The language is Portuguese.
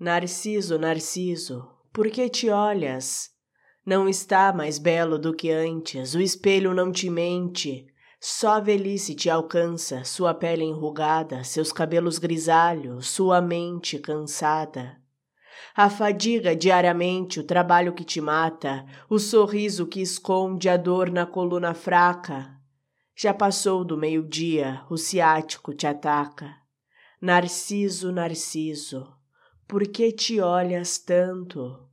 Narciso, Narciso, por que te olhas? Não está mais belo do que antes, o espelho não te mente, só a velhice te alcança, sua pele enrugada, seus cabelos grisalhos, sua mente cansada. A fadiga diariamente, o trabalho que te mata, o sorriso que esconde a dor na coluna fraca. Já passou do meio-dia, o ciático te ataca. Narciso, Narciso, por que te olhas tanto?